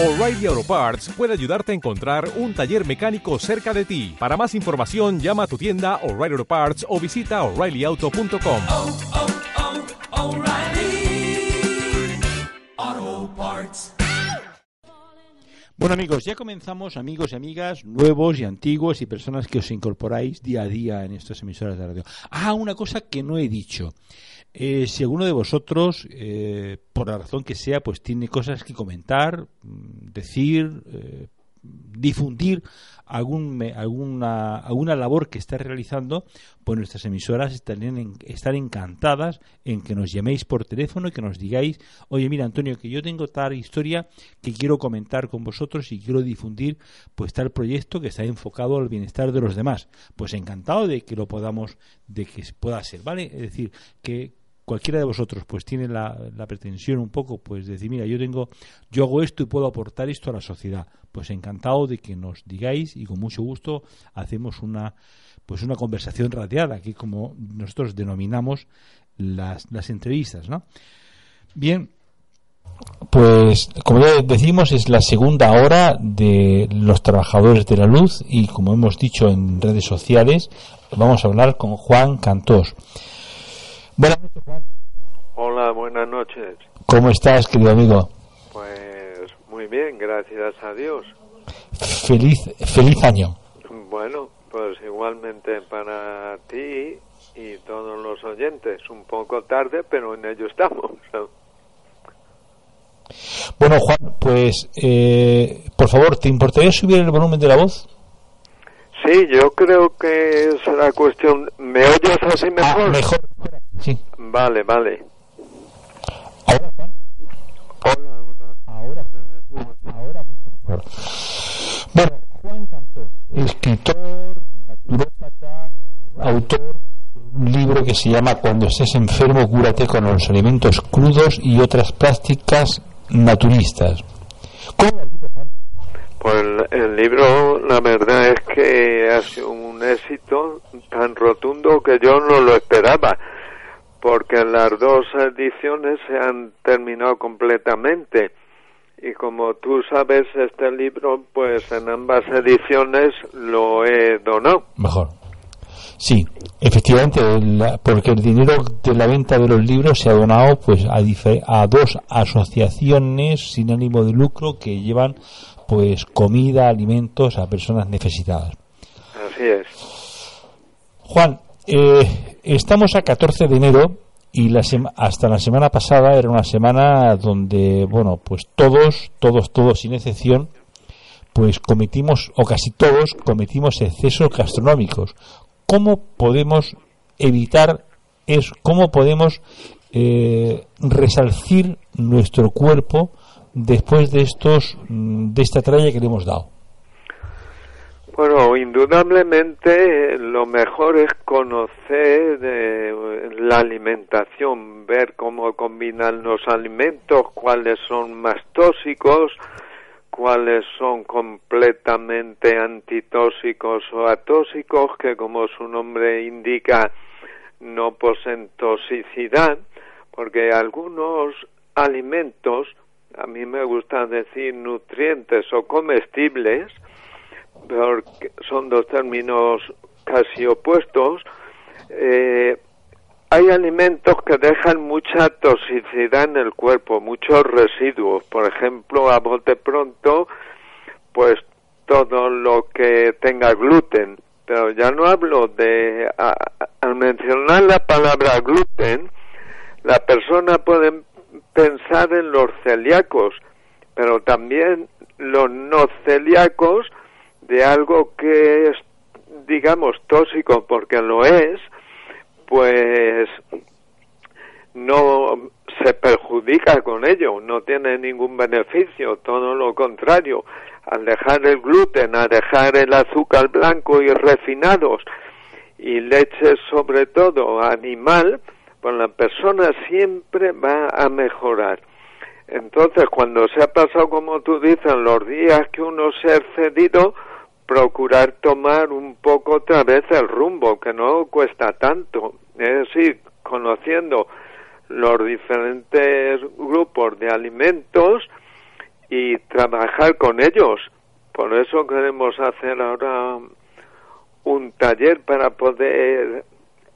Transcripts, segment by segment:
O'Reilly Auto Parts puede ayudarte a encontrar un taller mecánico cerca de ti. Para más información, llama a tu tienda O'Reilly Auto Parts o visita oreillyauto.com. oh, oh, O'Reilly Auto Parts. Bueno amigos, ya comenzamos, amigos y amigas, nuevos y antiguos y personas que os incorporáis día a día en estas emisoras de radio. Ah, una cosa que no he dicho. Eh, si alguno de vosotros, eh, por la razón que sea, pues tiene cosas que comentar, mm, decir, eh, difundir algún, alguna, alguna labor que esté realizando, pues nuestras emisoras estarían en- están encantadas en que nos llaméis por teléfono y que nos digáis, oye, mira, Antonio, que yo tengo tal historia que quiero comentar con vosotros y quiero difundir pues tal proyecto que está enfocado al bienestar de los demás. Pues encantado de que lo podamos, de que pueda ser, ¿vale? Es decir, que cualquiera de vosotros pues tiene la, la pretensión un poco pues de decir mira yo tengo yo hago esto y puedo aportar esto a la sociedad pues encantado de que nos digáis y con mucho gusto hacemos una pues una conversación radiada que como nosotros denominamos las, las entrevistas ¿no? bien pues como ya decimos es la segunda hora de los trabajadores de la luz y como hemos dicho en redes sociales vamos a hablar con Juan Cantós Buenas noches, Juan. Hola, buenas noches. ¿Cómo estás, querido amigo? Pues muy bien, gracias a Dios. Feliz, feliz año. Bueno, pues igualmente para ti y todos los oyentes. Un poco tarde, pero en ello estamos. Bueno, Juan, pues, eh, por favor, ¿te importaría subir el volumen de la voz? Sí, yo creo que será cuestión... ¿Me oyes así mejor? Ah, mejor. Sí. Vale, vale. Ahora, Juan. Hola, hola. Ahora, ahora mucho mejor. Bueno, Juan escritor, naturópata, autor de un libro que se llama Cuando estés enfermo, cúrate con los alimentos crudos y otras prácticas naturistas. ¿Cómo va el libro, Juan? Pues el libro, la verdad es que ha sido un éxito tan rotundo que yo no lo esperaba, porque las dos ediciones se han terminado completamente. Y como tú sabes, este libro, pues en ambas ediciones lo he donado. Mejor. Sí, efectivamente, la- porque el dinero de la venta de los libros se ha donado pues a dos asociaciones sin ánimo de lucro que llevan pues comida, alimentos a personas necesitadas. Así es. Juan, eh, estamos a 14 de enero y la hasta la semana pasada era una semana donde, bueno, pues todos, todos, todos sin excepción, pues cometimos, o casi todos, cometimos excesos gastronómicos. ¿Cómo podemos evitar eso? ¿Cómo podemos eh, resalcir nuestro cuerpo después de estos, mm, de esta tralla que le hemos dado? Bueno, indudablemente lo mejor es conocer eh, la alimentación, ver cómo combinan los alimentos, cuáles son más tóxicos, cuáles son completamente antitóxicos o atóxicos, que como su nombre indica no poseen toxicidad, porque algunos alimentos, a mí me gusta decir nutrientes o comestibles, porque son dos términos casi opuestos, eh, hay alimentos que dejan mucha toxicidad en el cuerpo, muchos residuos. Por ejemplo, a bote pronto, pues todo lo que tenga gluten. Pero ya no hablo de... a- al mencionar la palabra gluten, la persona puede pensar en los celíacos, pero también los no celíacos de algo que es, digamos, tóxico, porque lo es, pues no se perjudica con ello, no tiene ningún beneficio, todo lo contrario. Al dejar el gluten, al dejar el azúcar blanco y refinados y leche sobre todo animal, pues la persona siempre va a mejorar. Entonces, cuando se ha pasado, como tú dices, los días que uno se ha excedido, procurar tomar un poco otra vez el rumbo, que no cuesta tanto. Es decir, conociendo los diferentes grupos de alimentos y trabajar con ellos. Por eso queremos hacer ahora un taller para poder,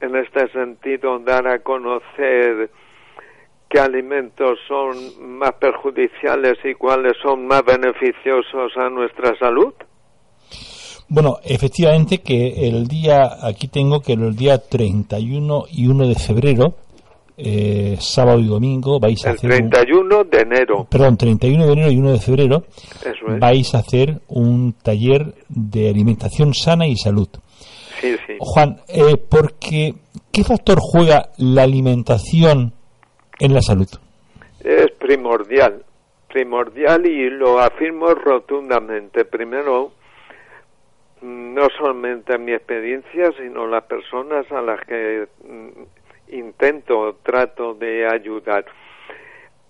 en este sentido, dar a conocer qué alimentos son más perjudiciales y cuáles son más beneficiosos a nuestra salud. Bueno, efectivamente que el día, aquí tengo que el día 31 y 1 de febrero, eh, sábado y domingo, vais a El hacer... un- 31 de enero. perdón, 31 de enero y 1 de febrero, Eso es. vais a hacer un taller de alimentación sana y salud. Sí, sí. Juan, eh, porque ¿qué factor juega la alimentación en la salud? Es primordial, primordial y lo afirmo rotundamente. Primero, no solamente mi experiencia, sino las personas a las que mm, intento, trato de ayudar.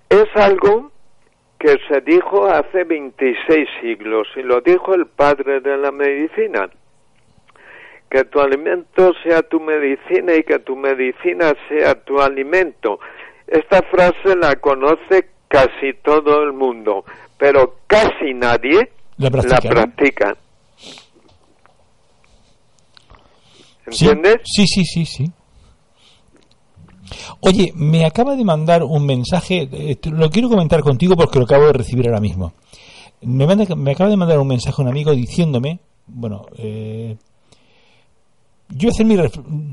Es algo que se dijo hace 26 siglos y lo dijo el padre de la medicina. Que tu alimento sea tu medicina y que tu medicina sea tu alimento. Esta frase la conoce casi todo el mundo, pero casi nadie La practica. Sí, ¿Entiendes? Sí, sí, sí, sí. Oye, me acaba de mandar un mensaje, eh, lo quiero comentar contigo porque lo acabo de recibir ahora mismo. Me, manda- me acaba de mandar un mensaje un amigo diciéndome, bueno, eh, yo, voy a hacer mi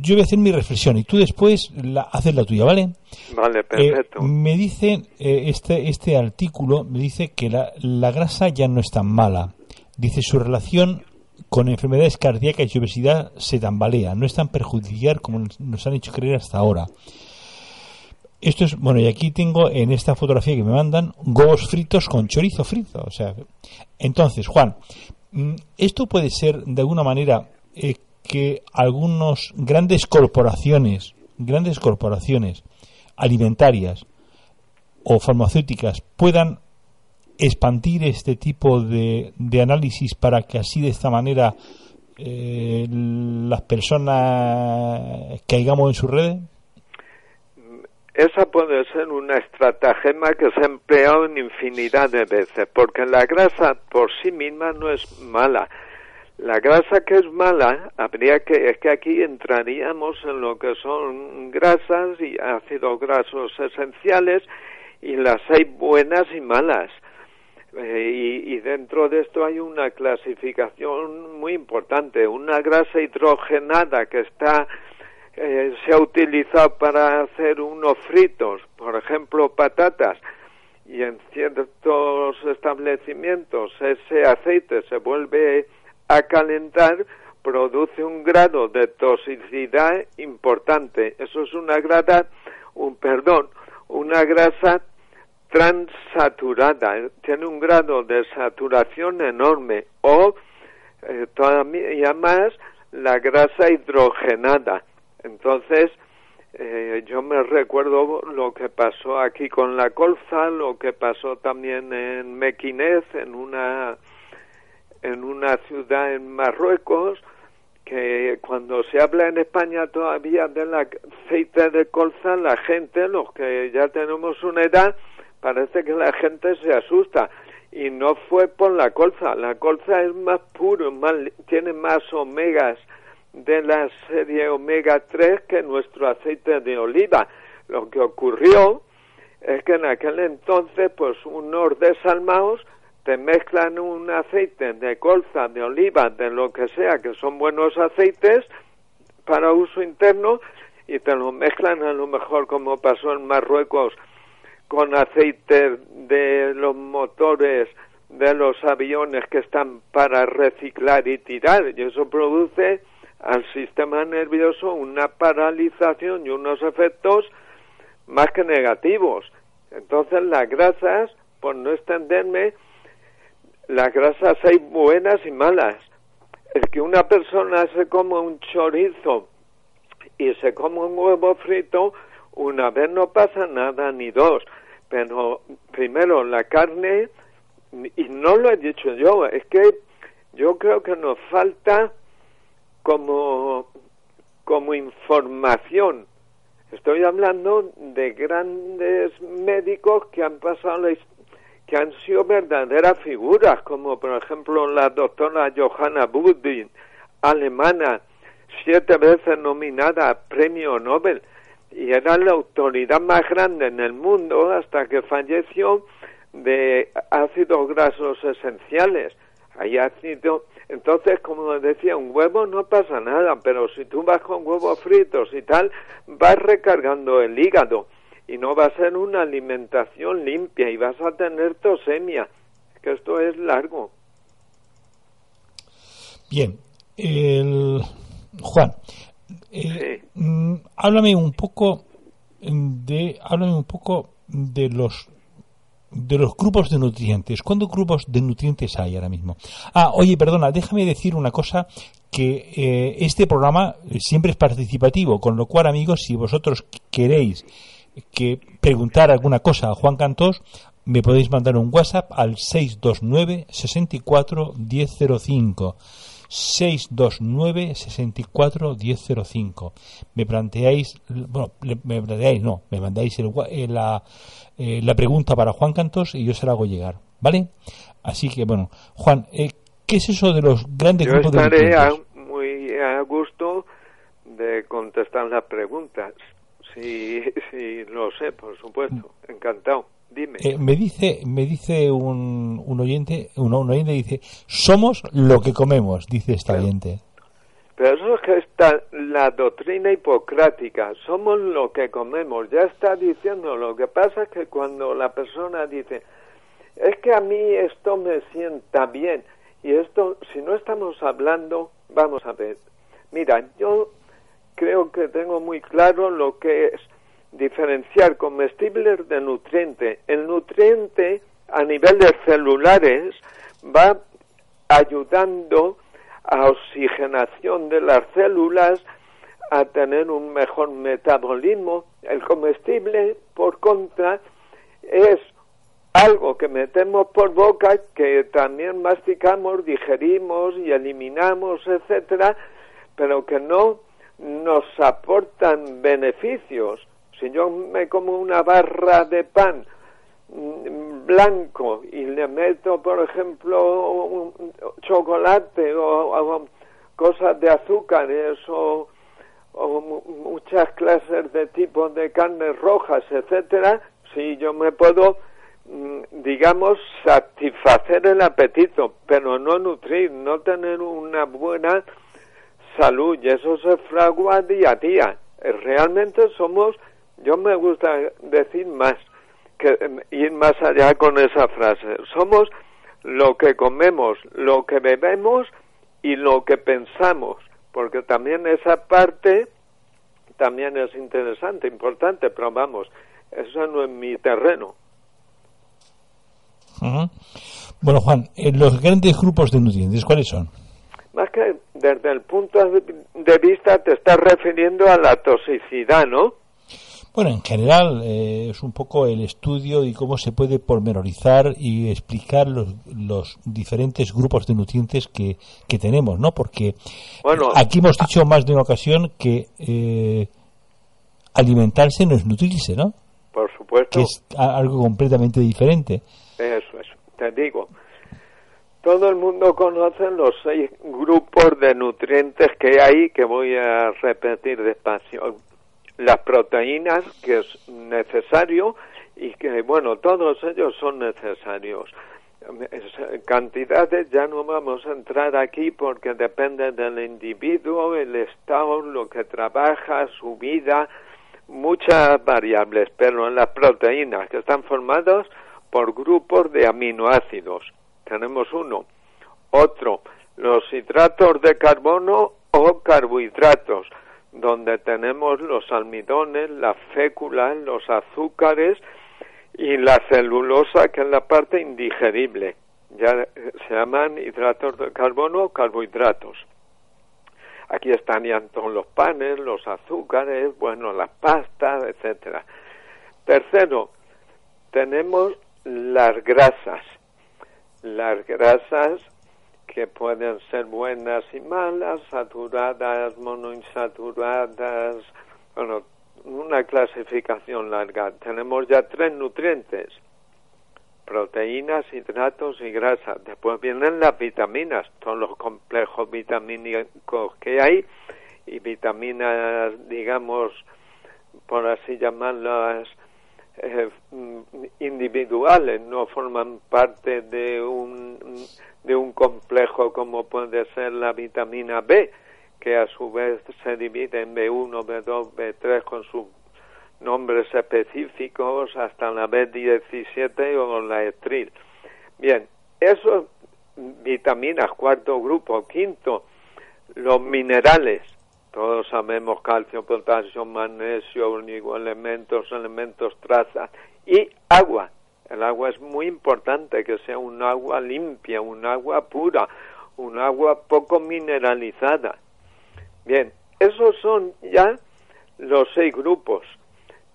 yo voy a hacer mi reflexión y tú después la, haces la tuya, ¿vale? Vale, Eh, perfecto. me dice este, este artículo, me dice que la, la grasa ya no es tan mala. Dice su relación con enfermedades cardíacas y obesidad se tambalea, no es tan perjudicial como nos- han hecho creer hasta ahora. Esto es, bueno, y aquí tengo en esta fotografía que me mandan huevos fritos con chorizo frito. O sea, entonces, Juan, mm, esto puede ser de alguna manera eh, que algunos grandes corporaciones, grandes corporaciones alimentarias o farmacéuticas puedan expandir este tipo de, análisis para que así de esta manera eh, las personas caigamos en sus redes? Esa puede ser una estratagema que se ha empleado en infinidad de veces, porque la grasa por sí misma no es mala. La grasa que es mala, habría que, es que aquí entraríamos en lo que son grasas y ácidos grasos esenciales, y las hay buenas y malas. Eh, y, dentro de esto hay una clasificación muy importante. Una grasa hidrogenada que está eh, se ha utilizado para hacer unos fritos, por ejemplo, patatas, y en ciertos establecimientos ese aceite se vuelve a calentar, produce un grado de toxicidad importante. Eso es una grasa, un perdón, una grasa transaturada, eh, tiene un grado de saturación enorme o eh, todavía más la grasa hidrogenada. Entonces, eh, yo me recuerdo lo que pasó aquí con la colza, lo que pasó también en Mequinez, en una en una ciudad en Marruecos, que cuando se habla en España todavía del aceite de colza, la gente, los que ya tenemos una edad, parece que la gente se asusta. Y no fue por la colza, la colza es más puro, más, tiene más omegas de la serie omega 3 que nuestro aceite de oliva. Lo que ocurrió es que en aquel entonces, pues unos desalmados te mezclan un aceite de colza, de oliva, de lo que sea, que son buenos aceites para uso interno, y te lo mezclan a lo mejor como pasó en Marruecos con aceite de los motores de los aviones que están para reciclar y tirar, y eso produce al sistema nervioso una paralización y unos efectos más que negativos. Entonces las grasas, por no extenderme, las grasas hay buenas y malas. El que una persona se coma un chorizo y se come un huevo frito, una vez no pasa nada ni dos. Pero primero la carne, y no lo he dicho yo, es que yo creo que nos falta como, como información. Estoy hablando de grandes médicos que han pasado la, que han sido verdaderas figuras, como por ejemplo la doctora Johanna Budin, alemana, siete veces nominada a premio Nobel, y era la autoridad más grande en el mundo hasta que falleció de ácidos grasos esenciales. Hay ácido, entonces, como decía, un huevo no pasa nada, pero si tú vas con huevos fritos y tal, vas recargando el hígado y no va a ser una alimentación limpia y vas a tener tosemia, que esto es largo. Bien, el... Juan, eh, mm, háblame un poco de háblame un poco de los de los grupos de nutrientes. ¿Cuántos grupos de nutrientes hay ahora mismo? Ah, oye, perdona, déjame decir una cosa que eh, este programa siempre es participativo, con lo cual, amigos, si vosotros queréis que preguntar alguna cosa a Juan Cantós, me podéis mandar un WhatsApp al 629 64 1005. 629 64 1005. Me planteáis, bueno, me planteáis, no, me mandáis el, eh, la, eh, la pregunta para Juan Cantos y yo se la hago llegar, ¿vale? Así que, bueno, Juan, eh, ¿qué es eso de los grandes Yo grupos de estaré a- muy a gusto de contestar las preguntas. Si, si lo sé, por supuesto. Encantado. Dime. Eh, me dice, me dice un, un oyente, un, un oyente dice, somos lo que comemos, dice esta Claro. oyente. Pero eso es que está la doctrina hipocrática. Somos lo que comemos. Ya está diciendo. Lo que pasa es que cuando la persona dice, es que a mí esto me sienta bien. Y esto, si no estamos hablando, vamos a ver. Mira, yo creo que tengo muy claro lo que es diferenciar comestibles de nutriente. El nutriente a nivel de celulares va ayudando a oxigenación de las células, a tener un mejor metabolismo. El comestible, por contra, es algo que metemos por boca, que también masticamos, digerimos y eliminamos, etcétera, pero que no nos aportan beneficios. Si yo me como una barra de pan mm, blanco y le meto, por ejemplo, chocolate o, cosas de azúcares o, o mu- muchas clases de tipos de carnes rojas, etcétera, sí yo me puedo, mm, digamos, satisfacer el apetito, pero no nutrir, no tener una buena salud y eso se fragua día a día. Eh, Realmente somos, yo me gusta decir más, que em, ir más allá con esa frase. Somos lo que comemos, lo que bebemos y lo que pensamos, porque también esa parte también es interesante, importante, pero vamos, eso no es mi terreno. Bueno, Juan, eh, los grandes grupos de nutrientes, ¿cuáles son? Más que desde el punto de vista te estás refiriendo a la toxicidad, ¿no? Bueno, en general eh, es un poco el estudio y cómo se puede pormenorizar y explicar los, los diferentes grupos de nutrientes que, que tenemos, ¿no? Porque Bueno, aquí hemos dicho más de una ocasión que eh, alimentarse no es nutrirse, ¿no? por supuesto. Que es algo completamente diferente. Eso es, te digo. Todo el mundo conoce los seis grupos de nutrientes que hay, que voy a repetir despacio. Las proteínas, que es necesario, y que, bueno, todos ellos son necesarios. Es- Cantidades ya no vamos a entrar aquí porque depende del individuo, el estado, lo que trabaja, su vida, muchas variables, pero en las proteínas que están formadas por grupos de aminoácidos. Tenemos uno. Otro, los hidratos de carbono o carbohidratos, donde tenemos los almidones, las féculas, los azúcares y la celulosa, que es la parte indigerible. Ya se llaman hidratos de carbono o carbohidratos. Aquí estarían todos los panes, los azúcares, bueno, las pastas, etcétera. Tercero, tenemos las grasas. Las grasas que pueden ser buenas y malas, saturadas, monoinsaturadas, bueno, una clasificación larga. Tenemos ya tres nutrientes, proteínas, hidratos y grasas. Después vienen las vitaminas, todos los complejos vitamínicos que hay y vitaminas, digamos, por así llamarlas, eh, individuales, no forman parte de un, de un complejo como puede ser la vitamina B, que a su vez se divide en B1, B2, B3 con sus nombres específicos hasta la B17 o la estril. Bien, esos vitaminas, cuarto grupo, quinto, los minerales, todos sabemos calcio, potasio, magnesio, elementos, elementos traza y agua. El agua es muy importante que sea un agua limpia, un agua pura, un agua poco mineralizada. Bien, esos son ya los seis grupos.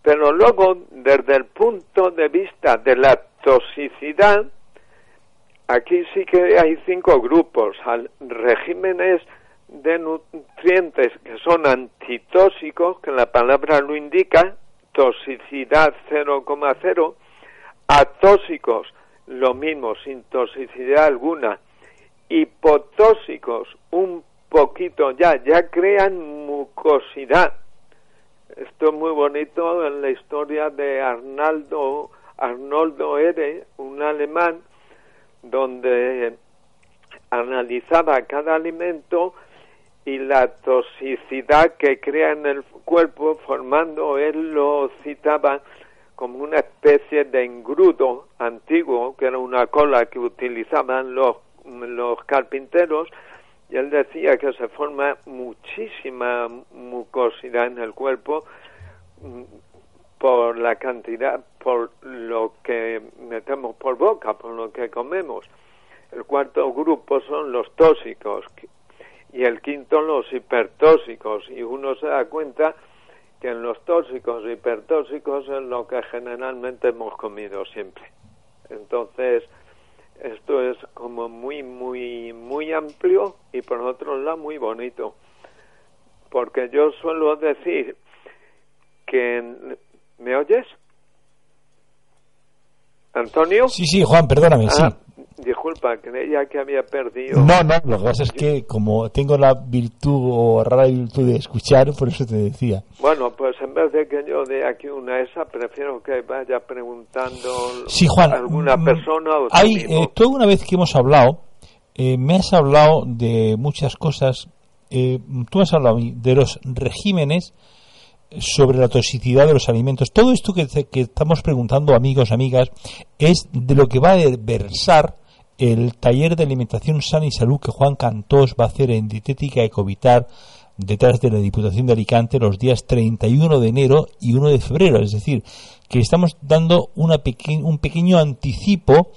Pero luego, desde el punto de vista de la toxicidad, aquí sí que hay cinco grupos. Regímenes de nutrientes que son antitóxicos, que la palabra lo indica, toxicidad 0,0, atóxicos, lo mismo, sin toxicidad alguna, hipotóxicos, un poquito ya, ya crean mucosidad. Esto es muy bonito en la historia de Arnaldo, Arnoldo Ere, un alemán, donde analizaba cada alimento y la toxicidad que crea en el cuerpo, formando, él lo citaba como una especie de engrudo antiguo, que era una cola que utilizaban los, los carpinteros, y él decía que se forma muchísima mucosidad en el cuerpo mm, por la cantidad, por lo que metemos por boca, por lo que comemos. El cuarto grupo son los tóxicos y el quinto los hipertóxicos y uno se da cuenta que en los tóxicos y hipertóxicos es lo que generalmente hemos comido siempre. Entonces, esto es como muy, muy, muy amplio y por otro lado muy bonito. Porque yo suelo decir que... ¿Me oyes? ¿Antonio? Sí, sí, Juan, perdóname, sí. Disculpa, creía que había perdido. No, no, lo que pasa es que como tengo la virtud o rara virtud de escuchar, por eso te decía. Bueno, pues en vez de que yo dé aquí una esa, prefiero que vaya preguntando Sí, Juan, a alguna mm, persona o Hay, eh, tú una vez que hemos hablado, eh, me has hablado de muchas cosas. eh, tú has hablado de los regímenes sobre la toxicidad de los alimentos. Todo esto que, que estamos preguntando, amigos, amigas, es de lo que va a versar el taller de alimentación sana y salud que Juan Cantós va a hacer en Dietética Ecovitar detrás de la Diputación de Alicante los días 31 de enero y 1 de febrero. Es decir, que estamos dando una peque- un pequeño anticipo,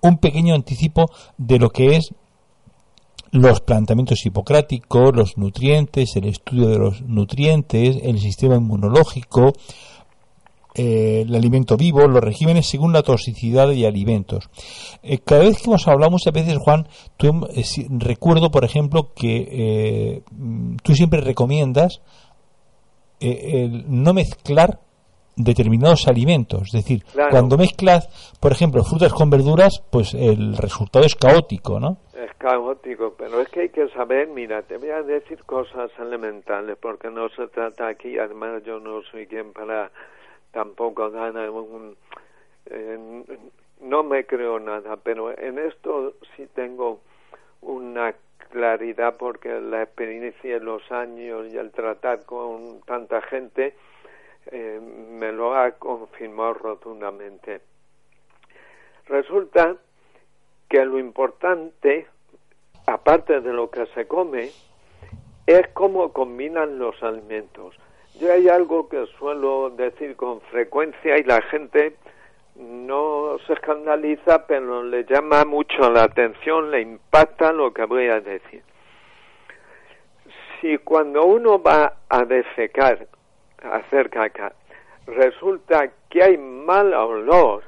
un pequeño anticipo de lo que es los planteamientos hipocráticos, los nutrientes, el estudio de los nutrientes, el sistema inmunológico, eh, el alimento vivo, los regímenes según la toxicidad de alimentos. Eh, cada vez que hemos hablado muchas veces, Juan, tú, eh, recuerdo, por ejemplo, que eh, mm, tú siempre recomiendas no mezclar determinados alimentos. Es decir, Claro. cuando mezclas, por ejemplo, frutas con verduras, pues el resultado es caótico, ¿no? Es caótico, pero es que hay que saber, mira, te voy a decir cosas elementales, porque no se trata aquí, además yo no soy quien para tampoco dar un... eh, no me creo nada, pero en esto sí tengo una claridad porque la experiencia, los años y el tratar con tanta gente eh, me lo ha confirmado rotundamente. Resulta que lo importante, aparte de lo que se come, es cómo combinan los alimentos. Yo hay algo que suelo decir con frecuencia y la gente no se escandaliza, pero le llama mucho la atención, le impacta lo que voy a decir. Si cuando uno va a defecar, hacer caca, resulta que hay mal olor,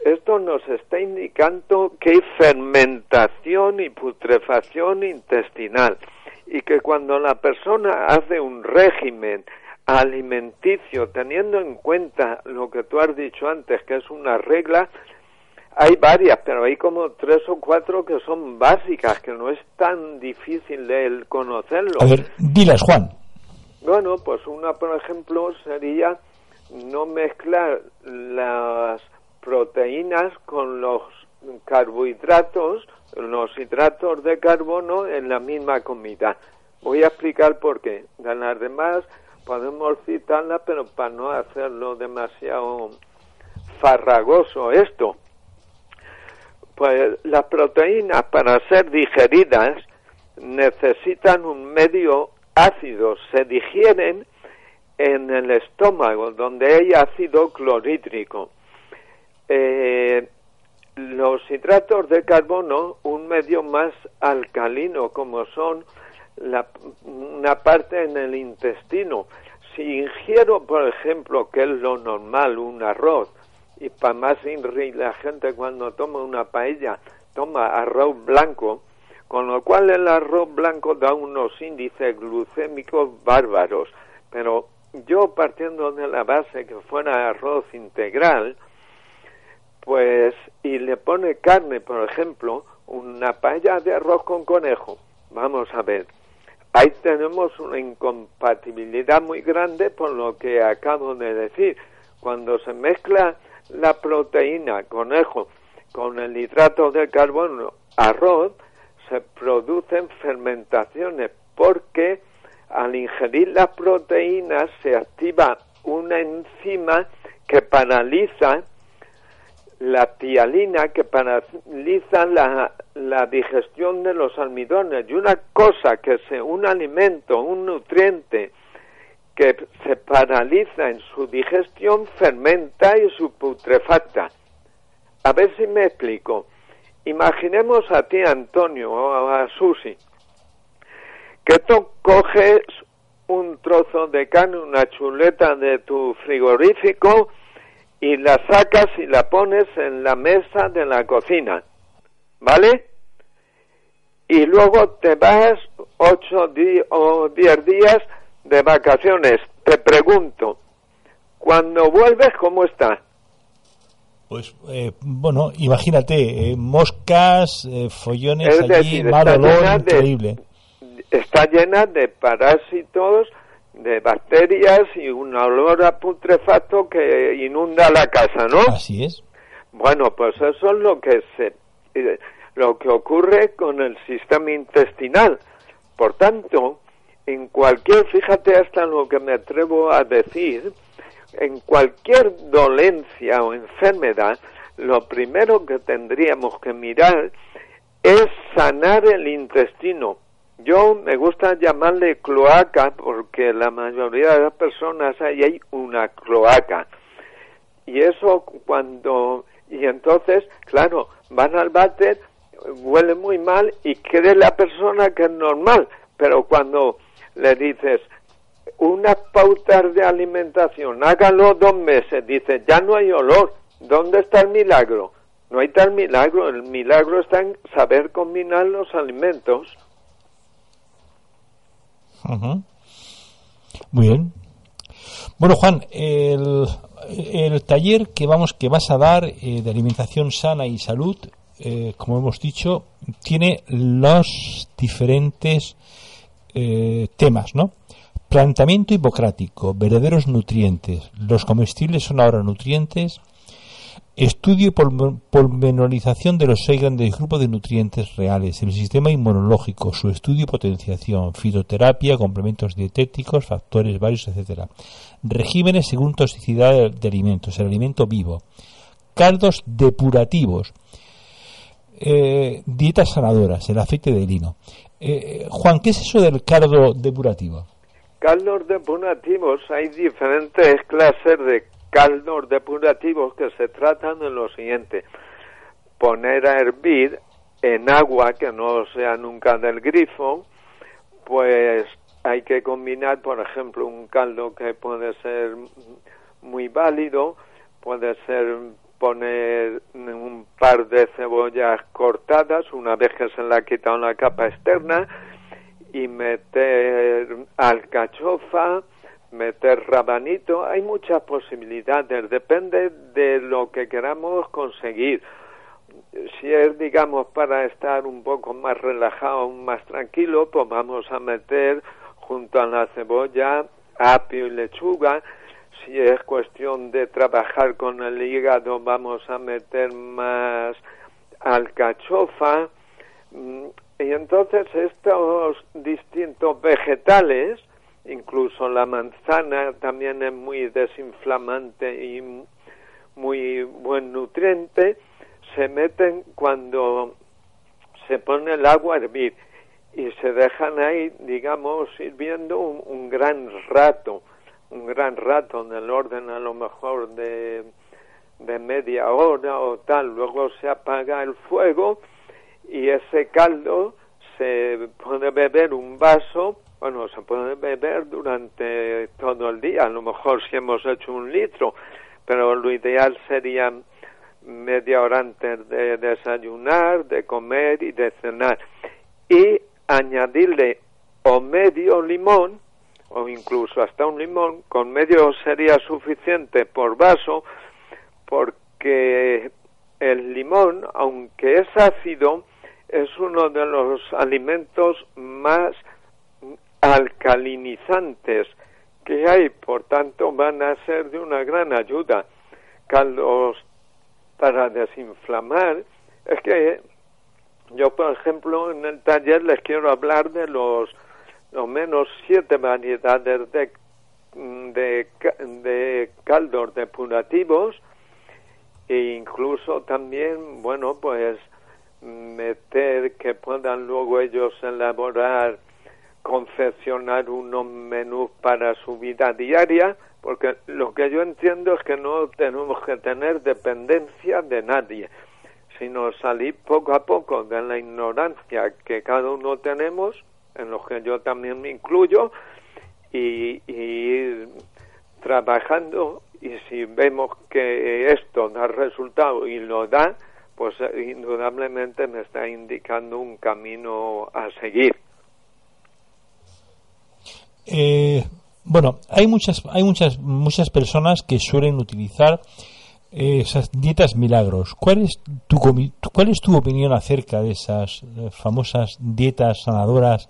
esto nos está indicando que hay fermentación y putrefacción intestinal y que cuando la persona hace un régimen alimenticio teniendo en cuenta lo que tú has dicho antes que es una regla Hay varias, pero hay como tres o cuatro que son básicas, que no es tan difícil el conocerlo. A ver, dilas, Juan. Bueno, pues una, por ejemplo, sería no mezclar las proteínas con los carbohidratos, los hidratos de carbono en la misma comida. Voy a explicar por qué. De las demás podemos citarla, pero para no hacerlo demasiado farragoso esto. Pues las proteínas para ser digeridas necesitan un medio ácido, se digieren en el estómago, donde hay ácido clorhídrico. Eh, los hidratos de carbono, un medio más alcalino, como son la, una parte en el intestino. Si ingiero, por ejemplo, que es lo normal, un arroz, y para más inri la gente cuando toma una paella toma arroz blanco, con lo cual el arroz blanco da unos índices glucémicos bárbaros. Pero yo partiendo de la base que fuera arroz integral, pues, y le pone carne, por ejemplo, una paella de arroz con conejo, vamos a ver, ahí tenemos una incompatibilidad muy grande por lo que acabo de decir. Cuando se mezcla la proteína conejo con el hidrato de carbono arroz, se producen fermentaciones porque al ingerir las proteínas se activa una enzima que paraliza la tialina que paraliza la, la, digestión de los almidones y una cosa que es un alimento, un nutriente que se paraliza en su digestión fermenta y su putrefacta. A ver si me explico. Imaginemos a ti, Antonio, o a Susi, que tú coges un trozo de carne, una chuleta de tu frigorífico y la sacas y la pones en la mesa de la cocina, ¿vale? Y luego te vas ocho o diez días de vacaciones. Te pregunto, cuando vuelves, ¿cómo está? Pues, eh, bueno, imagínate, eh, moscas, eh, follones Es allí, decir, mal olor, de- increíble. Está llena de parásitos, de bacterias y un olor a putrefacto que inunda la casa, ¿no? Así es. Bueno, pues eso es lo que se eh, lo que ocurre con el sistema intestinal. Por tanto, en cualquier, fíjate hasta lo que me atrevo a decir, en cualquier dolencia o enfermedad, lo primero que tendríamos que mirar es sanar el intestino. Yo me gusta llamarle cloaca porque la mayoría de las personas ahí hay una cloaca. Y eso cuando... Y entonces, claro, van al váter, huele muy mal y cree la persona que es normal. Pero cuando le dices unas pautas de alimentación, hágalo dos meses, dice, ya no hay olor. ¿Dónde está el milagro? No hay tal milagro. El milagro está en saber combinar los alimentos. Muy bien. Bueno, Juan, el, el taller que vamos que vas a dar eh, de alimentación sana y salud, eh, como hemos dicho, tiene los diferentes eh, temas, ¿no? Plantamiento hipocrático, verdaderos nutrientes. Los comestibles son ahora nutrientes. Estudio y pormenorización de los seis grandes grupos de nutrientes reales, el sistema inmunológico, su estudio y potenciación, fitoterapia, complementos dietéticos, factores varios, etcétera. Regímenes según toxicidad de, alimentos, el alimento vivo. Caldos depurativos, eh, dietas sanadoras, el aceite de lino. Eh, Juan, ¿qué es eso del caldo depurativo? Caldos depurativos, hay diferentes clases de caldos depurativos que se tratan de lo siguiente. Poner a hervir en agua que no sea nunca del grifo, pues hay que combinar, por ejemplo, un caldo que puede ser muy válido, puede ser poner un par de cebollas cortadas una vez que se le ha quitado la capa externa y meter alcachofa, meter rabanito, hay muchas posibilidades, depende de lo que queramos conseguir. si es, digamos, para estar un poco más relajado, más tranquilo, pues vamos a meter junto a la cebolla apio y lechuga. Si es cuestión de trabajar con el hígado, vamos a meter más alcachofa. Y entonces estos distintos vegetales, incluso la manzana también es muy desinflamante y muy buen nutriente, se meten cuando se pone el agua a hervir y se dejan ahí, digamos, hirviendo un, un gran rato, un gran rato en el orden a lo mejor de, de media hora o tal. Luego se apaga el fuego y ese caldo se puede beber un vaso, bueno, se puede beber durante todo el día, a lo mejor si hemos hecho un litro, pero lo ideal sería media hora antes de desayunar, de comer y de cenar. Y añadirle o medio limón, o incluso hasta un limón, con medio sería suficiente por vaso, porque el limón, aunque es ácido, es uno de los alimentos más alcalinizantes que hay, por tanto van a ser de una gran ayuda. Caldos para desinflamar, es que yo, por ejemplo, en el taller les quiero hablar de los, lo menos siete variedades de, de, de caldos depurativos e incluso también, bueno, pues meter que puedan luego ellos elaborar, confeccionar unos menús para su vida diaria, porque lo que yo entiendo es que no tenemos que tener dependencia de nadie, sino salir poco a poco de la ignorancia que cada uno tenemos, en lo que yo también me incluyo, y, y ir trabajando y si vemos que esto da resultado y lo da, pues eh, indudablemente me está indicando un camino a seguir. Eh, bueno, hay muchas, hay muchas, muchas personas que suelen utilizar eh, esas dietas milagros. ¿Cuál es tu, cuál es tu opinión acerca de esas famosas dietas sanadoras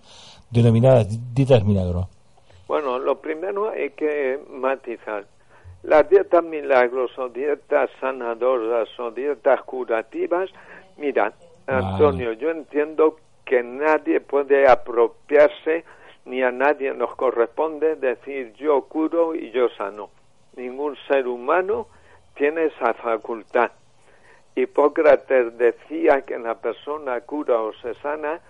denominadas dietas milagro? Bueno, lo primero hay que matizar. Las dietas milagros o dietas sanadoras o dietas curativas, mira. Antonio, yo entiendo que nadie puede apropiarse ni a nadie nos corresponde decir yo curo y yo sano. Ningún ser humano tiene esa facultad. Hipócrates decía que la persona cura o se sana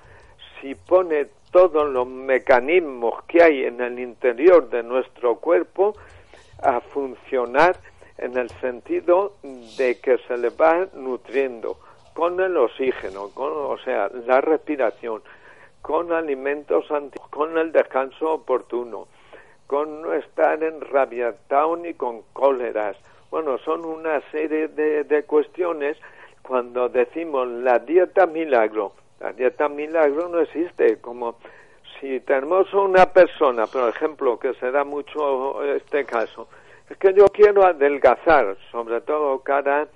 si pone todos los mecanismos que hay en el interior de nuestro cuerpo a funcionar en el sentido de que se le va nutriendo con el oxígeno, con, o sea, la respiración, con alimentos anti, con el descanso oportuno, con no estar enrabietado ni con cóleras. Bueno, son una serie de, de cuestiones cuando decimos la dieta milagro. La dieta milagro no existe, como si tenemos una persona, por ejemplo, que se da mucho este caso, es que yo quiero adelgazar, sobre todo cara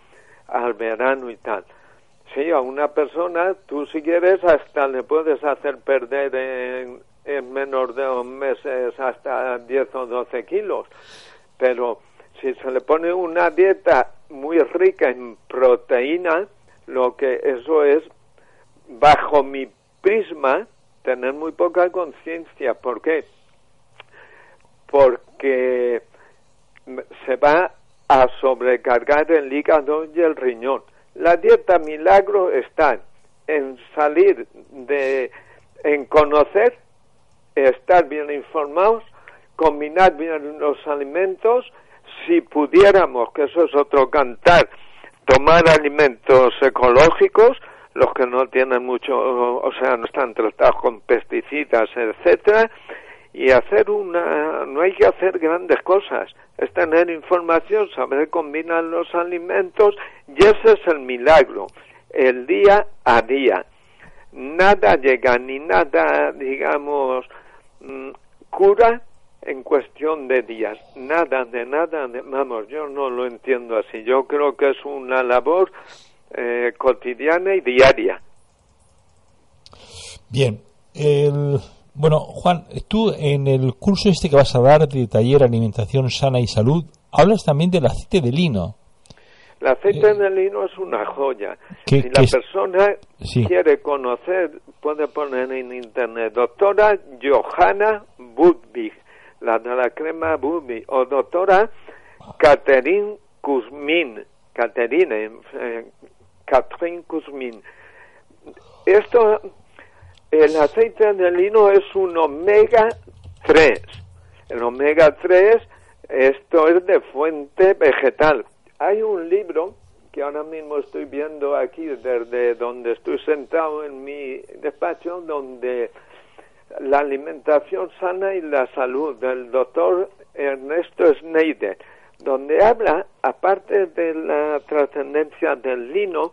al verano y tal. Sí, a una persona, tú si quieres hasta le puedes hacer perder en, en menos de dos meses hasta 10 o 12 kilos, pero si se le pone una dieta muy rica en proteína, lo que eso es, bajo mi prisma, tener muy poca conciencia. ¿Por qué? Porque se va a sobrecargar el hígado y el riñón. La dieta milagro está en salir de, en conocer, estar bien informados, combinar bien los alimentos, si pudiéramos, que eso es otro cantar, tomar alimentos ecológicos, los que no tienen mucho, o sea, no están tratados con pesticidas, etcétera, y hacer una, no hay que hacer grandes cosas, es tener información, saber combinar los alimentos, y ese es el milagro, el día a día. Nada llega ni nada, digamos, mm, cura en cuestión de días. Nada de nada, de- vamos, yo no lo entiendo así. Yo creo que es una labor eh, cotidiana y diaria. Bien. El, bueno, Juan, tú en el curso este que vas a dar de taller alimentación sana y salud, hablas también del aceite de lino. El aceite de lino es una joya. ¿Qué- si la persona Sí. quiere conocer, puede poner en internet doctora Johanna Budwig, la de la crema Budwig, o doctora Catherine Kuzmin, Catherine, eh, Catherine Kuzmin. Esto, el aceite de lino es un omega 3. El omega 3, esto es de fuente vegetal. Hay un libro que ahora mismo estoy viendo aquí desde donde estoy sentado en mi despacho, donde la alimentación sana y la salud del doctor Ernesto Schneider, donde habla, aparte de la trascendencia del lino,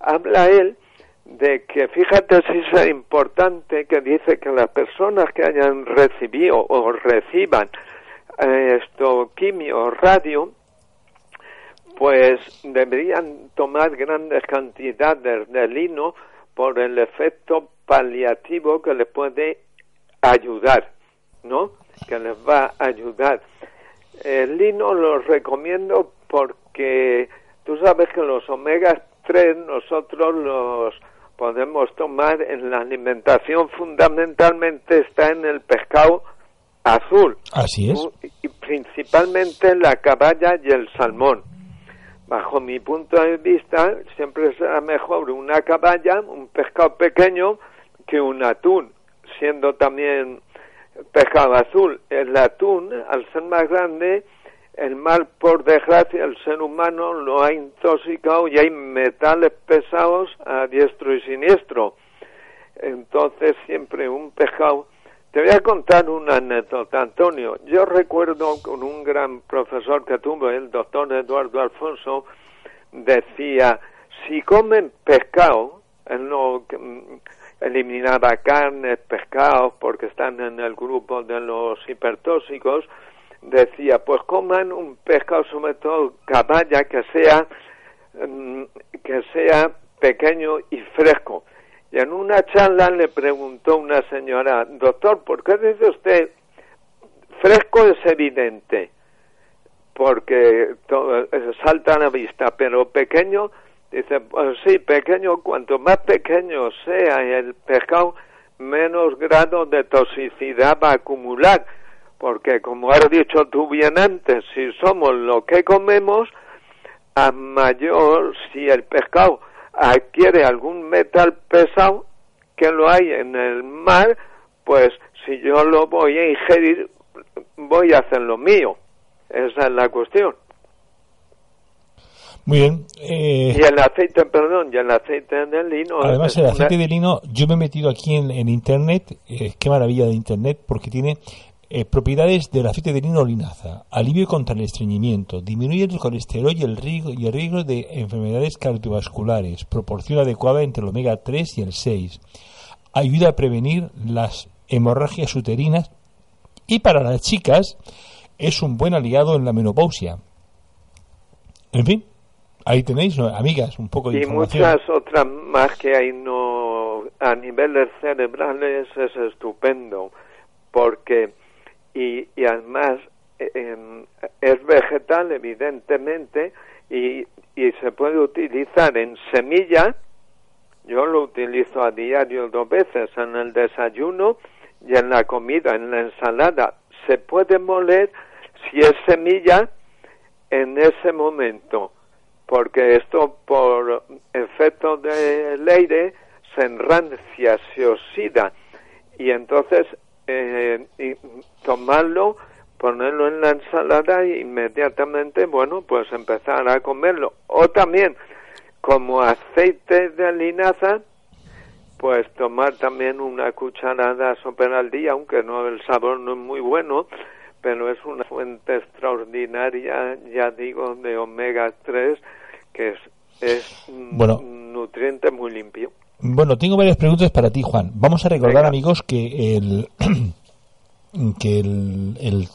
habla él de que fíjate si es importante que dice que las personas que hayan recibido o reciban eh, esto quimio o radio pues deberían tomar grandes cantidades de lino por el efecto paliativo que les puede ayudar, ¿no? Que les va a ayudar. El lino lo recomiendo porque tú sabes que los omegas 3 nosotros los podemos tomar en la alimentación fundamentalmente está en el pescado azul Así es. y principalmente la caballa y el salmón. Bajo mi punto de vista, siempre será mejor una caballa, un pescado pequeño, que un atún, siendo también pescado azul. El atún, al ser más grande, el mal, por desgracia, el ser humano lo ha intoxicado y hay metales pesados a diestro y siniestro. Entonces, siempre un pescado. Te voy a contar una anécdota, Antonio. Yo recuerdo con un gran profesor que tuve, el doctor Eduardo Alfonso, decía, si comen pescado, él no mm, eliminaba carnes, pescados, porque están en el grupo de los hipertóxicos, decía, pues coman un pescado, sobre todo caballa, que sea, mm, que sea pequeño y fresco. Y en una charla le preguntó una señora, doctor, ¿por qué dice usted fresco es evidente? Porque eh, salta a la vista, pero pequeño, dice, pues sí, pequeño, cuanto más pequeño sea el pescado, menos grado de toxicidad va a acumular. Porque como has dicho tú bien antes, si somos lo que comemos, a mayor, si el pescado adquiere algún metal pesado que lo hay en el mar, pues si yo lo voy a ingerir, voy a hacer lo mío. Esa es la cuestión. Muy bien. eh, Y el aceite, perdón, y el aceite de lino. Además, el una- aceite de lino, yo me he metido aquí en, en Internet, eh, qué maravilla de Internet, porque tiene eh, propiedades del aceite de lino linaza, alivio contra el estreñimiento, disminuye el colesterol y el riesgo, y el riesgo de enfermedades cardiovasculares, proporción adecuada entre el omega 3 y el 6, ayuda a prevenir las hemorragias uterinas y para las chicas es un buen aliado en la menopausia. En fin, ahí tenéis, ¿no? amigas, un poco de y información. muchas otras más que hay no a niveles cerebrales es estupendo porque y, y además eh, es vegetal evidentemente y, y se puede utilizar en semilla yo lo utilizo a diario dos veces en el desayuno y en la comida en la ensalada se puede moler si es semilla en ese momento porque esto por efecto del aire se enrancia, se oxida y entonces eh, y tomarlo, ponerlo en la ensalada e inmediatamente, bueno, pues empezar a comerlo. O también como aceite de linaza, pues tomar también una cucharada sopa al día, aunque no el sabor no es muy bueno, pero es una fuente extraordinaria, ya digo, de omega 3, que es, es un nutriente muy limpio. Bueno, tengo varias preguntas para ti, Juan. Vamos a recordar, Venga. amigos, que el que el, el,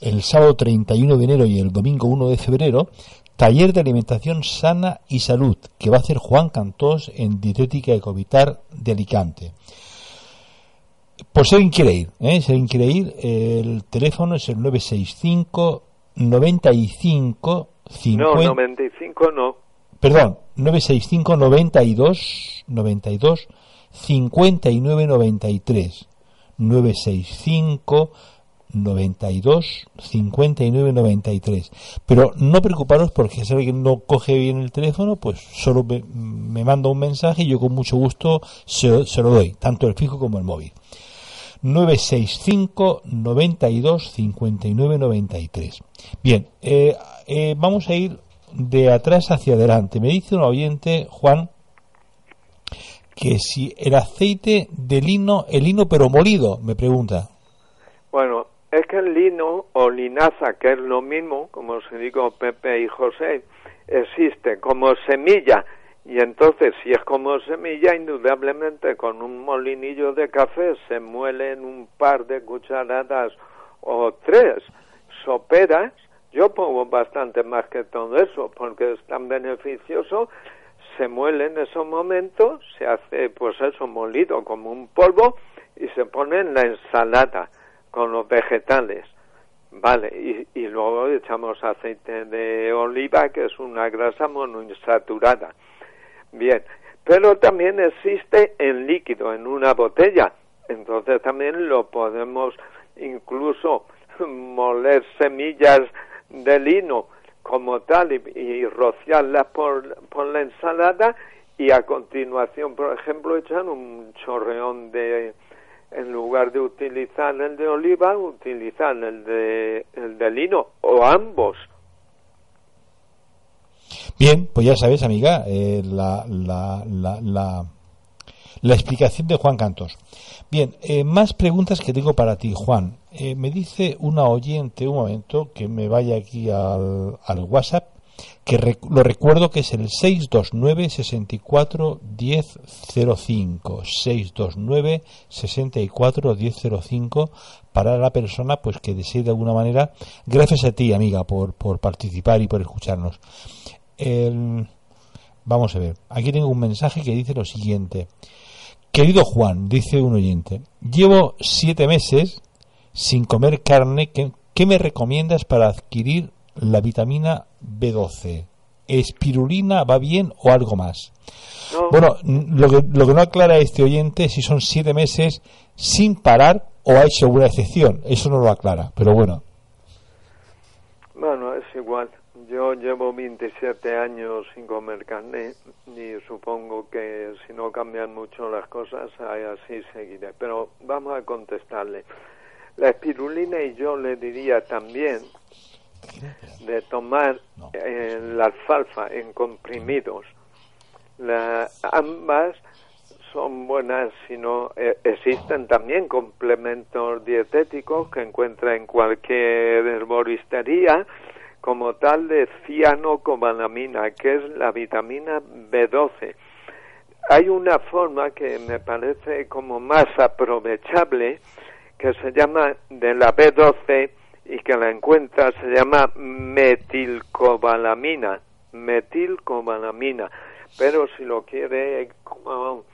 el sábado 31 de enero y el domingo 1 de febrero taller de alimentación sana y salud que va a hacer Juan Cantós en Dietética Ecovitar de Alicante. Por si alguien quiere ir, ¿eh? si alguien quiere ir, el teléfono es el 965 95 50 No, 95 no. perdón, 965 92 92 59 93 965 92 59 93 pero no preocuparos porque si alguien no coge bien el teléfono pues solo me, me manda un mensaje y yo con mucho gusto se, se lo doy tanto el fijo como el móvil 965 92 59 93 bien eh, eh, vamos a ir de atrás hacia adelante me dice un oyente Juan que si el aceite de lino el lino pero molido me pregunta Bueno, es que el lino o linaza, que es lo mismo, como se digo Pepe y José, existe como semilla. Y entonces, si es como semilla, indudablemente con un molinillo de café se muelen un par de cucharadas o tres soperas. Yo pongo bastante más que todo eso porque es tan beneficioso. Se muele en esos momentos, se hace pues eso molido como un polvo y se pone en la ensalada con los vegetales. Vale, y, y luego echamos aceite de oliva, que es una grasa monoinsaturada. Bien, pero también existe en líquido, en una botella. Entonces también lo podemos incluso moler semillas de lino como tal y, y rociarlas por, por la ensalada y a continuación, por ejemplo, echar un chorreón de, en lugar de utilizar el de oliva, utilizar el de, el de lino o ambos. Bien, pues ya sabes, amiga, eh, la, la, la, la, explicación de Juan Cantos. Bien, eh, más preguntas que tengo para ti, Juan. Eh, me dice una oyente, un momento, que me vaya aquí al, al WhatsApp, que rec- lo recuerdo que es el 629 64 1005 629 64 1005 para la persona pues que desee de alguna manera gracias a ti amiga por, por participar y por escucharnos El- vamos a ver aquí tengo un mensaje que dice lo siguiente querido Juan dice un oyente llevo siete meses sin comer carne ¿qué, qué me recomiendas para adquirir la vitamina B12 espirulina va bien o algo más ¿no? bueno, lo que, lo que no aclara este oyente es si son siete meses sin parar o hay segura excepción. Eso no lo aclara, pero bueno. Bueno, es igual. Yo llevo 27 años sin comer carne y supongo que si no cambian mucho las cosas, así seguiré. Pero vamos a contestarle. La espirulina y yo le diría también de tomar eh, la alfalfa en comprimidos. La- ambas son buenas, sino eh, existen también complementos dietéticos que encuentra en cualquier herboristería como tal de cianocobalamina, que es la vitamina B12. Hay una forma que me parece como más aprovechable que se llama de la B12 y que la encuentra se llama metilcobalamina, metilcobalamina. Pero si lo quiere como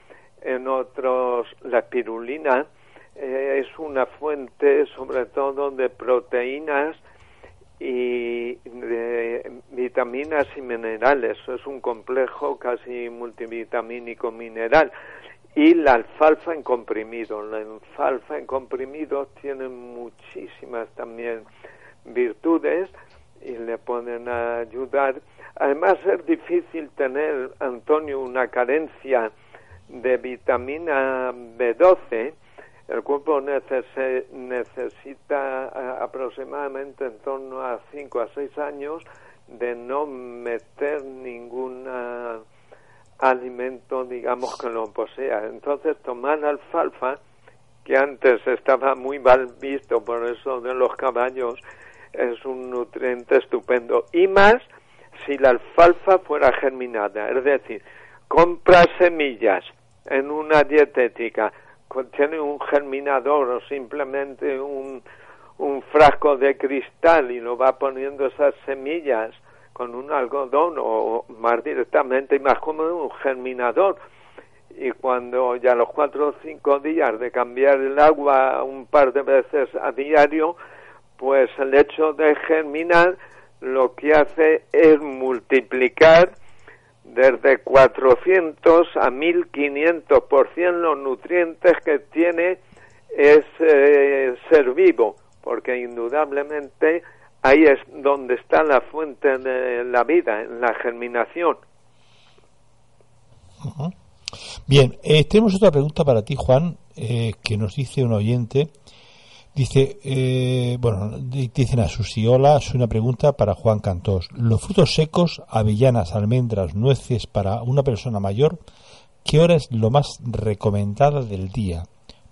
en otros, la espirulina eh, es una fuente sobre todo de proteínas y de vitaminas y minerales. Es un complejo casi multivitamínico mineral. Y la alfalfa en comprimido. La alfalfa en comprimido tiene muchísimas también virtudes y le pueden ayudar. Además es difícil tener, Antonio, una carencia de vitamina B12. El cuerpo necese- necesita a- aproximadamente en torno a 5 a 6 años de no meter ningún alimento, digamos, que lo posea. Entonces, tomar alfalfa, que antes estaba muy mal visto por eso de los caballos, es un nutriente estupendo. Y más si la alfalfa fuera germinada, es decir, compra semillas en una dietética, contiene un germinador o simplemente un, un frasco de cristal y lo va poniendo esas semillas con un algodón o más directamente y más cómodo un germinador. Y cuando ya los cuatro o cinco días de cambiar el agua un par de veces a diario, pues el hecho de germinar lo que hace es multiplicar desde 400 a 1500% los nutrientes que tiene ese ser vivo, porque indudablemente ahí es donde está la fuente de la vida, en la germinación. Bien, eh, tenemos otra pregunta para ti, Juan, eh, que nos dice un oyente. Dice, eh, bueno, dicen a Susiola, es una pregunta para Juan Cantós. Los frutos secos, avellanas, almendras, nueces para una persona mayor, ¿qué hora es lo más recomendada del día?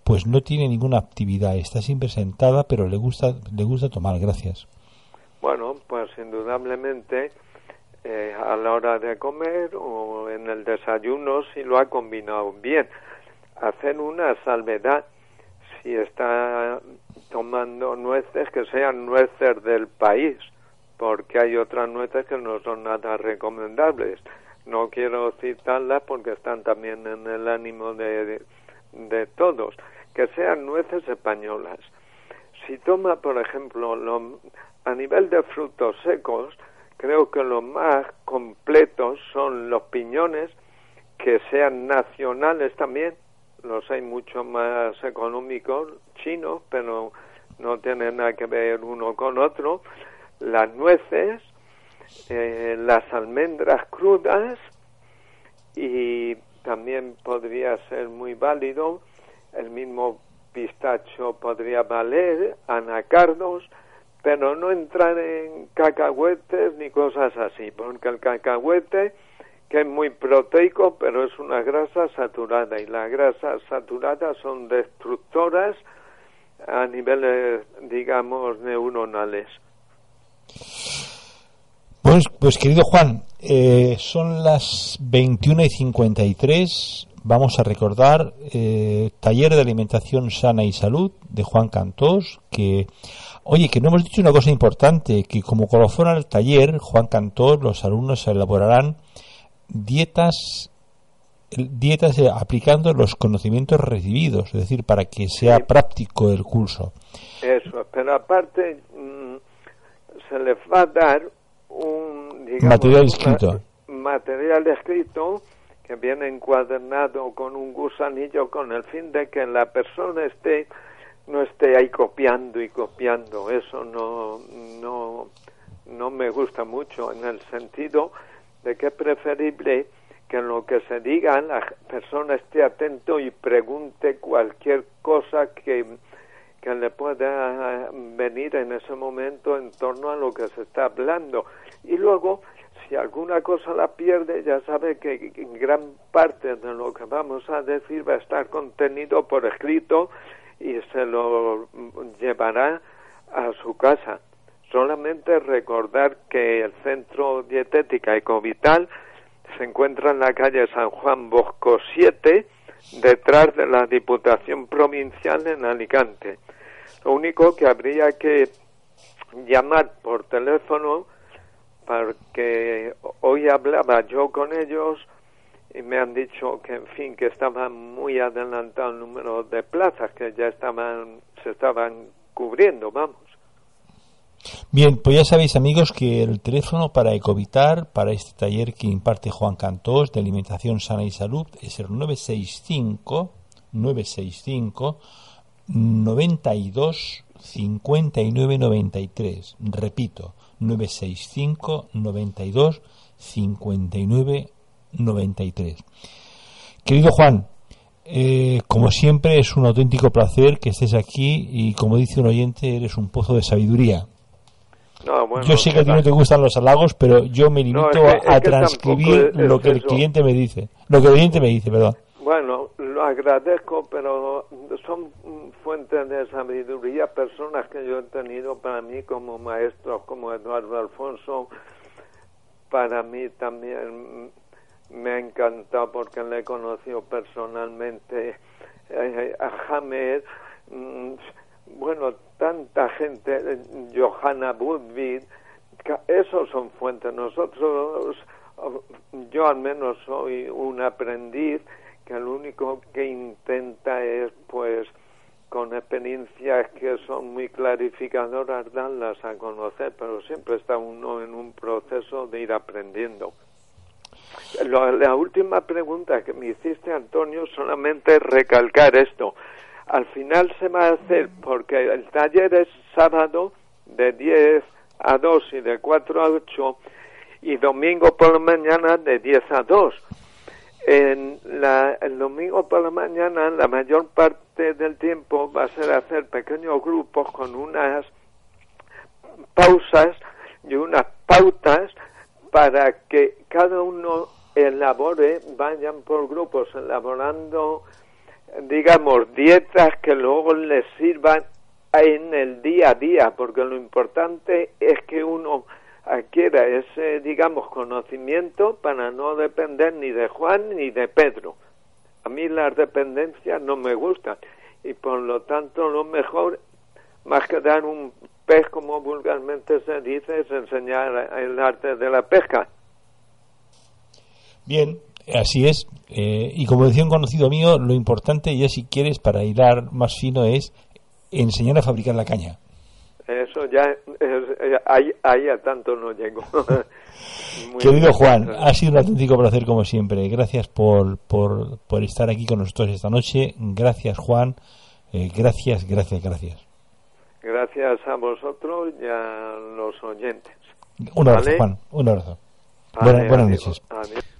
Pues no tiene ninguna actividad, está siempre sentada, pero le gusta, le gusta tomar. Gracias. Bueno, pues indudablemente eh, a la hora de comer o en el desayuno si lo ha combinado bien. Hacer una salvedad si está tomando nueces que sean nueces del país, porque hay otras nueces que no son nada recomendables. No quiero citarlas porque están también en el ánimo de, de, todos. Que sean nueces españolas. Si toma, por ejemplo, a nivel de frutos secos, creo que los más completos son los piñones que sean nacionales también los hay mucho más económicos chinos pero no tienen nada que ver uno con otro. Las nueces eh, las almendras crudas y también podría ser muy válido. El mismo pistacho podría valer anacardos pero no entrar en cacahuetes ni cosas así, porque el cacahuete, que es muy proteico, pero es una grasa saturada, y las grasas saturadas son destructoras a niveles, digamos, neuronales. Pues, pues querido Juan, eh, son las 21 y 53. Vamos a recordar eh, Taller de Alimentación Sana y Salud de Juan Cantós, que Oye, que no hemos dicho una cosa importante, que como colofón al taller, Juan Cantor, los alumnos elaborarán dietas dietas aplicando los conocimientos recibidos, es decir, para que sea práctico el curso. Eso, pero aparte mm, se les va a dar un material escrito. Material escrito que viene encuadernado con un gusanillo con el fin de que la persona esté no esté ahí copiando y copiando. Eso no, no, no me gusta mucho en el sentido de que es preferible que en lo que se diga la persona esté atento y pregunte cualquier cosa que, que le pueda venir en ese momento en torno a lo que se está hablando. Y luego, si alguna cosa la pierde, ya sabe que gran parte de lo que vamos a decir va a estar contenido por escrito y se lo llevará a su casa. Solamente recordar que el Centro Dietética Ecovital se encuentra en la calle San Juan Bosco 7, detrás de la Diputación Provincial en Alicante. Lo único que habría que llamar por teléfono, porque hoy hablaba yo con ellos y me han dicho que en fin que estaba muy adelantado el número de plazas que ya estaban se estaban cubriendo vamos Bien, pues ya sabéis amigos que el teléfono para Ecovitar, para este taller que imparte Juan Cantós de Alimentación Sana y Salud es el 965 965 92 59 93. Repito, 965 92 59 93. Querido Juan, eh, como siempre es un auténtico placer que estés aquí y como dice un oyente, eres un pozo de sabiduría. Yo sé que a ti no te gustan los halagos, pero yo me limito a transcribir lo que el cliente me dice. Lo que el cliente me dice, perdón. Bueno, lo agradezco, pero son fuentes de sabiduría personas que yo he tenido para mí como maestros, como Eduardo Alfonso, para mí también me ha encantado porque le he conocido personalmente eh, a James, mm, bueno, tanta gente, Johanna ca- esos son fuentes. Nosotros, yo al menos soy un aprendiz que lo único que intenta es, pues, con experiencias que son muy clarificadoras, darlas a conocer, pero siempre está uno en un proceso de ir aprendiendo. Lo- la última pregunta que me hiciste, Antonio, solamente recalcar esto. Al final se va a hacer, porque el taller es sábado de 10 a 2 y de 4 a 8, y domingo por la mañana de 10 a 2. En la, el domingo por la mañana, la mayor parte del tiempo va a ser hacer pequeños grupos con unas pausas y unas pautas para que cada uno elabore, vayan por grupos elaborando, digamos, dietas que luego les sirvan en el día a día, porque lo importante es que uno adquiera ese, digamos, conocimiento para no depender ni de Juan ni de Pedro. A mí las dependencias no me gustan y por lo tanto lo mejor, más que dar un pez como vulgarmente se dice, es enseñar el arte de la pesca. Bien, así es. Eh, y como decía un conocido mío, lo importante, ya si quieres, para hilar más fino, es enseñar a fabricar la caña. Eso ya, es- eh, ahí, ahí a tanto no llego. Querido. Juan, ha sido un auténtico placer como siempre. Gracias por, por, por estar aquí con nosotros esta noche. Gracias, Juan. Eh, gracias, gracias, gracias. Gracias a vosotros y a los oyentes. Un abrazo, Vale. Juan. Un abrazo. Vale, buenas adiós. noches. Adiós.